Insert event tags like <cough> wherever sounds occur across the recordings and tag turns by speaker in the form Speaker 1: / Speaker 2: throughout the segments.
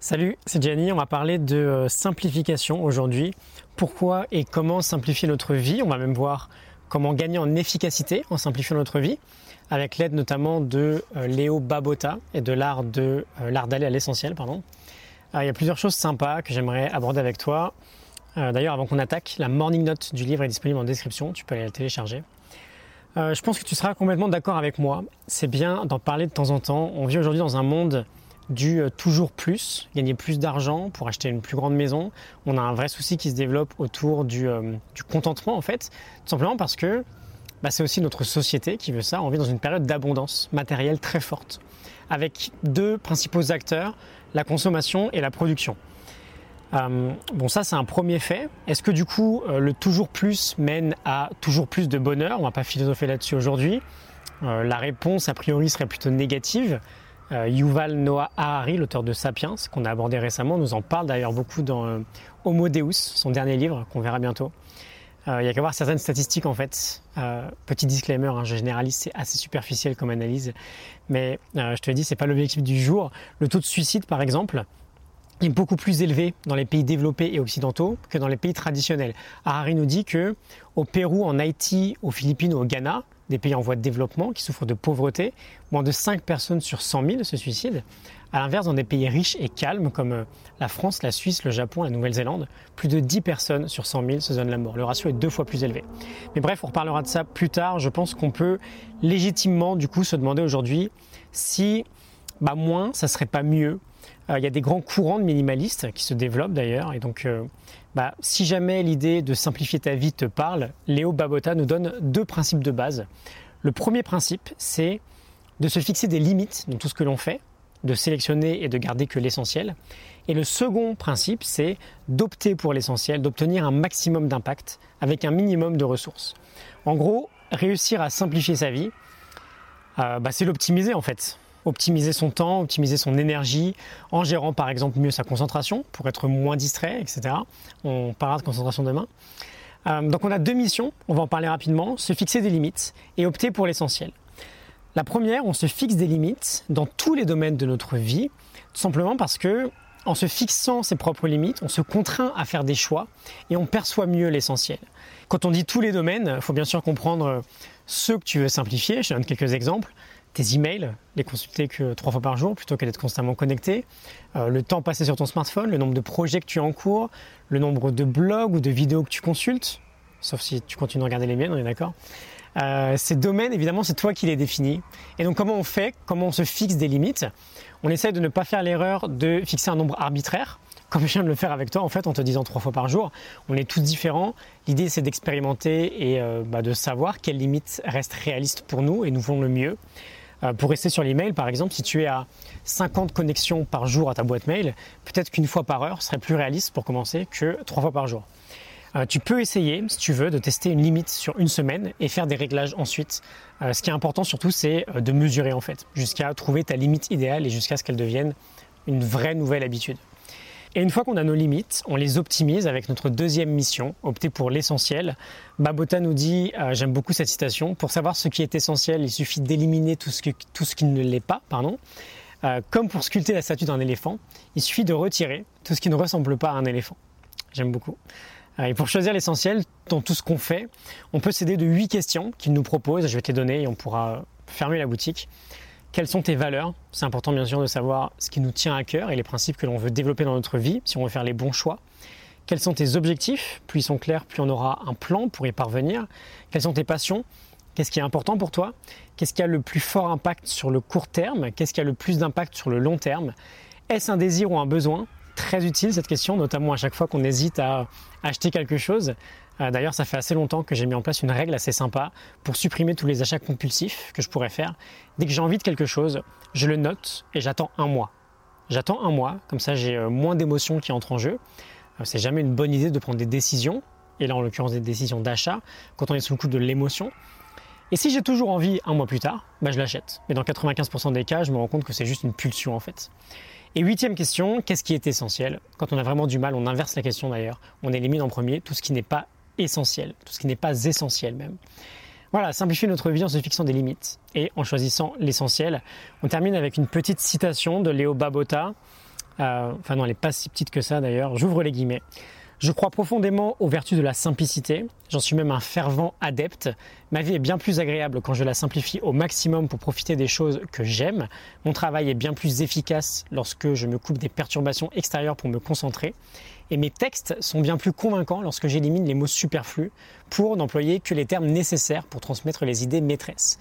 Speaker 1: Salut, c'est Gianni. On va parler de euh, simplification aujourd'hui. Pourquoi et comment simplifier notre vie? On va même voir comment gagner en efficacité en simplifiant notre vie, avec l'aide notamment de euh, Léo Babota et de l'art euh, d'aller à l'essentiel. Pardon. il y a plusieurs choses sympas que j'aimerais aborder avec toi. D'ailleurs, avant qu'on attaque, la morning note du livre est disponible en description. Tu peux aller la télécharger. je pense que tu seras complètement d'accord avec moi. C'est bien d'en parler de temps en temps. On vit aujourd'hui dans un monde du euh, toujours plus, gagner plus d'argent pour acheter une plus grande maison. On a un vrai souci qui se développe autour du, euh, contentement en fait, tout simplement parce que bah, c'est aussi notre société qui veut ça. On vit dans une période d'abondance matérielle très forte, avec deux principaux acteurs, la consommation et la production. Euh, bon, ça c'est un premier fait. Est-ce que du coup le toujours plus mène à toujours plus de bonheur? On va pas philosopher là-dessus aujourd'hui. la réponse a priori serait plutôt négative. Euh, Yuval Noah Harari, l'auteur de Sapiens, qu'on a abordé récemment, nous en parle d'ailleurs beaucoup dans euh, Homo Deus, son dernier livre qu'on verra bientôt. Euh, il y a qu'à voir certaines statistiques en fait. petit disclaimer, hein, je généralise, c'est assez superficiel comme analyse, mais je te dit, c'est pas l'objectif du jour. Le taux de suicide, par exemple, est beaucoup plus élevé dans les pays développés et occidentaux que dans les pays traditionnels. Harari nous dit que au Pérou, en Haïti, aux Philippines au Ghana, des pays en voie de développement qui souffrent de pauvreté, moins de 5 personnes sur 100 000 se suicident. À l'inverse, dans des pays riches et calmes comme euh, la France, la Suisse, le Japon, la Nouvelle-Zélande, plus de 10 personnes sur 100 000 se donnent la mort. Le ratio est deux fois plus élevé. Mais bref, on reparlera de ça plus tard. Je pense qu'on peut légitimement du coup se demander aujourd'hui si bah, moins, ça serait pas mieux. Il y a des grands courants de minimalistes qui se développent d'ailleurs, et donc euh, bah, si jamais l'idée de simplifier ta vie te parle, Léo Babota nous donne deux principes de base. Le premier principe, c'est de se fixer des limites dans tout ce que l'on fait, de sélectionner et de garder que l'essentiel. Et le second principe, c'est d'opter pour l'essentiel, d'obtenir un maximum d'impact avec un minimum de ressources. En gros, réussir à simplifier sa vie, euh, bah, c'est l'optimiser en fait optimiser son temps, optimiser son énergie, en gérant par exemple mieux sa concentration pour être moins distrait, etc. On parlera de concentration demain. Euh, donc on a deux missions, on va en parler rapidement, se fixer des limites et opter pour l'essentiel. La première, on se fixe des limites dans tous les domaines de notre vie, tout simplement parce que en se fixant ses propres limites, on se contraint à faire des choix et on perçoit mieux l'essentiel. Quand on dit tous les domaines, il faut bien sûr comprendre ceux que tu veux simplifier. Je donne quelques exemples tes emails, les consulter que trois fois par jour plutôt que d'être constamment connecté, euh, le temps passé sur ton smartphone, le nombre de projets que tu as en cours, le nombre de blogs ou de vidéos que tu consultes, sauf si tu continues de regarder les miennes, on est d'accord. Euh, ces domaines, évidemment, c'est toi qui les définis. Et donc, comment on fait Comment on se fixe des limites? On essaie de ne pas faire l'erreur de fixer un nombre arbitraire, <laughs> comme je viens de le faire avec toi, en fait, en te disant trois fois par jour. On est tous différents. L'idée, c'est d'expérimenter et euh, bah, de savoir quelles limites restent réalistes pour nous et nous font le mieux. Euh, pour rester sur l'email, par exemple, si tu es à 50 connexions par jour à ta boîte mail, peut-être qu'une fois par heure serait plus réaliste pour commencer que trois fois par jour. Euh, tu peux essayer, si tu veux, de tester une limite sur une semaine et faire des réglages ensuite. Euh, ce qui est important surtout, c'est de mesurer en fait, jusqu'à trouver ta limite idéale et jusqu'à ce qu'elle devienne une vraie nouvelle habitude. Et une fois qu'on a nos limites, on les optimise avec notre deuxième mission, opter pour l'essentiel. Babota nous dit, euh, j'aime beaucoup cette citation, pour savoir ce qui est essentiel, il suffit d'éliminer tout, ce tout ce qui ne l'est pas. Pardon. Euh, comme pour sculpter la statue d'un éléphant, il suffit de retirer tout ce qui ne ressemble pas à un éléphant. J'aime beaucoup. Euh, et pour choisir l'essentiel dans tout ce qu'on fait, on peut s'aider de huit questions qu'il nous propose. Je vais te les donner et on pourra fermer la boutique. Quelles sont tes valeurs? C'est important bien sûr de savoir ce qui nous tient à cœur et les principes que l'on veut développer dans notre vie si on veut faire les bons choix. Quels sont tes objectifs? Plus ils sont clairs, plus on aura un plan pour y parvenir. Quelles sont tes passions? Qu'est-ce qui est important pour toi? Qu'est-ce qui a le plus fort impact sur le court terme? Qu'est-ce qui a le plus d'impact sur le long terme? Est-ce un désir ou un besoin? Très utile cette question, notamment à chaque fois qu'on hésite à acheter quelque chose. Euh, d'ailleurs, ça fait assez longtemps que j'ai mis en place une règle assez sympa pour supprimer tous les achats compulsifs que je pourrais faire. Dès que j'ai envie de quelque chose, je le note et j'attends un mois. J'attends un mois, comme ça j'ai euh, moins d'émotions qui entrent en jeu. Euh, c'est jamais une bonne idée de prendre des décisions, et là en l'occurrence des décisions d'achat, quand on est sous le coup de l'émotion. Et si j'ai toujours envie un mois plus tard, bah je l'achète. Mais dans 95% des cas, je me rends compte que c'est juste une pulsion en fait. Et huitième question, qu'est-ce qui est essentiel? Quand on a vraiment du mal, on inverse la question d'ailleurs. On élimine en premier tout ce qui n'est pas essentiel, tout ce qui n'est pas essentiel même. Voilà, simplifier notre vie en se fixant des limites et en choisissant l'essentiel. On termine avec une petite citation de Léo Babota. Euh, enfin non, elle n'est pas si petite que ça d'ailleurs. J'ouvre les guillemets. Je crois profondément aux vertus de la simplicité. J'en suis même un fervent adepte. Ma vie est bien plus agréable quand je la simplifie au maximum pour profiter des choses que j'aime. Mon travail est bien plus efficace lorsque je me coupe des perturbations extérieures pour me concentrer. Et mes textes sont bien plus convaincants lorsque j'élimine les mots superflus pour n'employer que les termes nécessaires pour transmettre les idées maîtresses.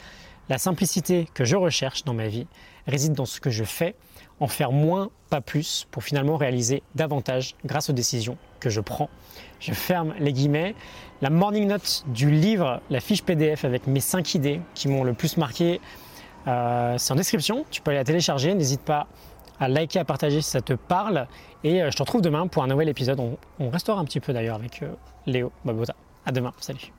Speaker 1: La simplicité que je recherche dans ma vie réside dans ce que je fais, en faire moins, pas plus, pour finalement réaliser davantage grâce aux décisions que je prends. Je ferme les guillemets. La morning note du livre, la fiche PDF avec mes 5 idées qui m'ont le plus marqué, euh, c'est en description. Tu peux aller la télécharger. N'hésite pas à liker, à partager si ça te parle. Et euh, je te retrouve demain pour un nouvel épisode. On, restera un petit peu d'ailleurs avec euh, Léo Babota. À demain. Salut.